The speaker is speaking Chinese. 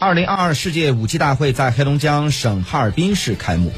二零二二世界武器大会在黑龙江省哈尔滨市开幕。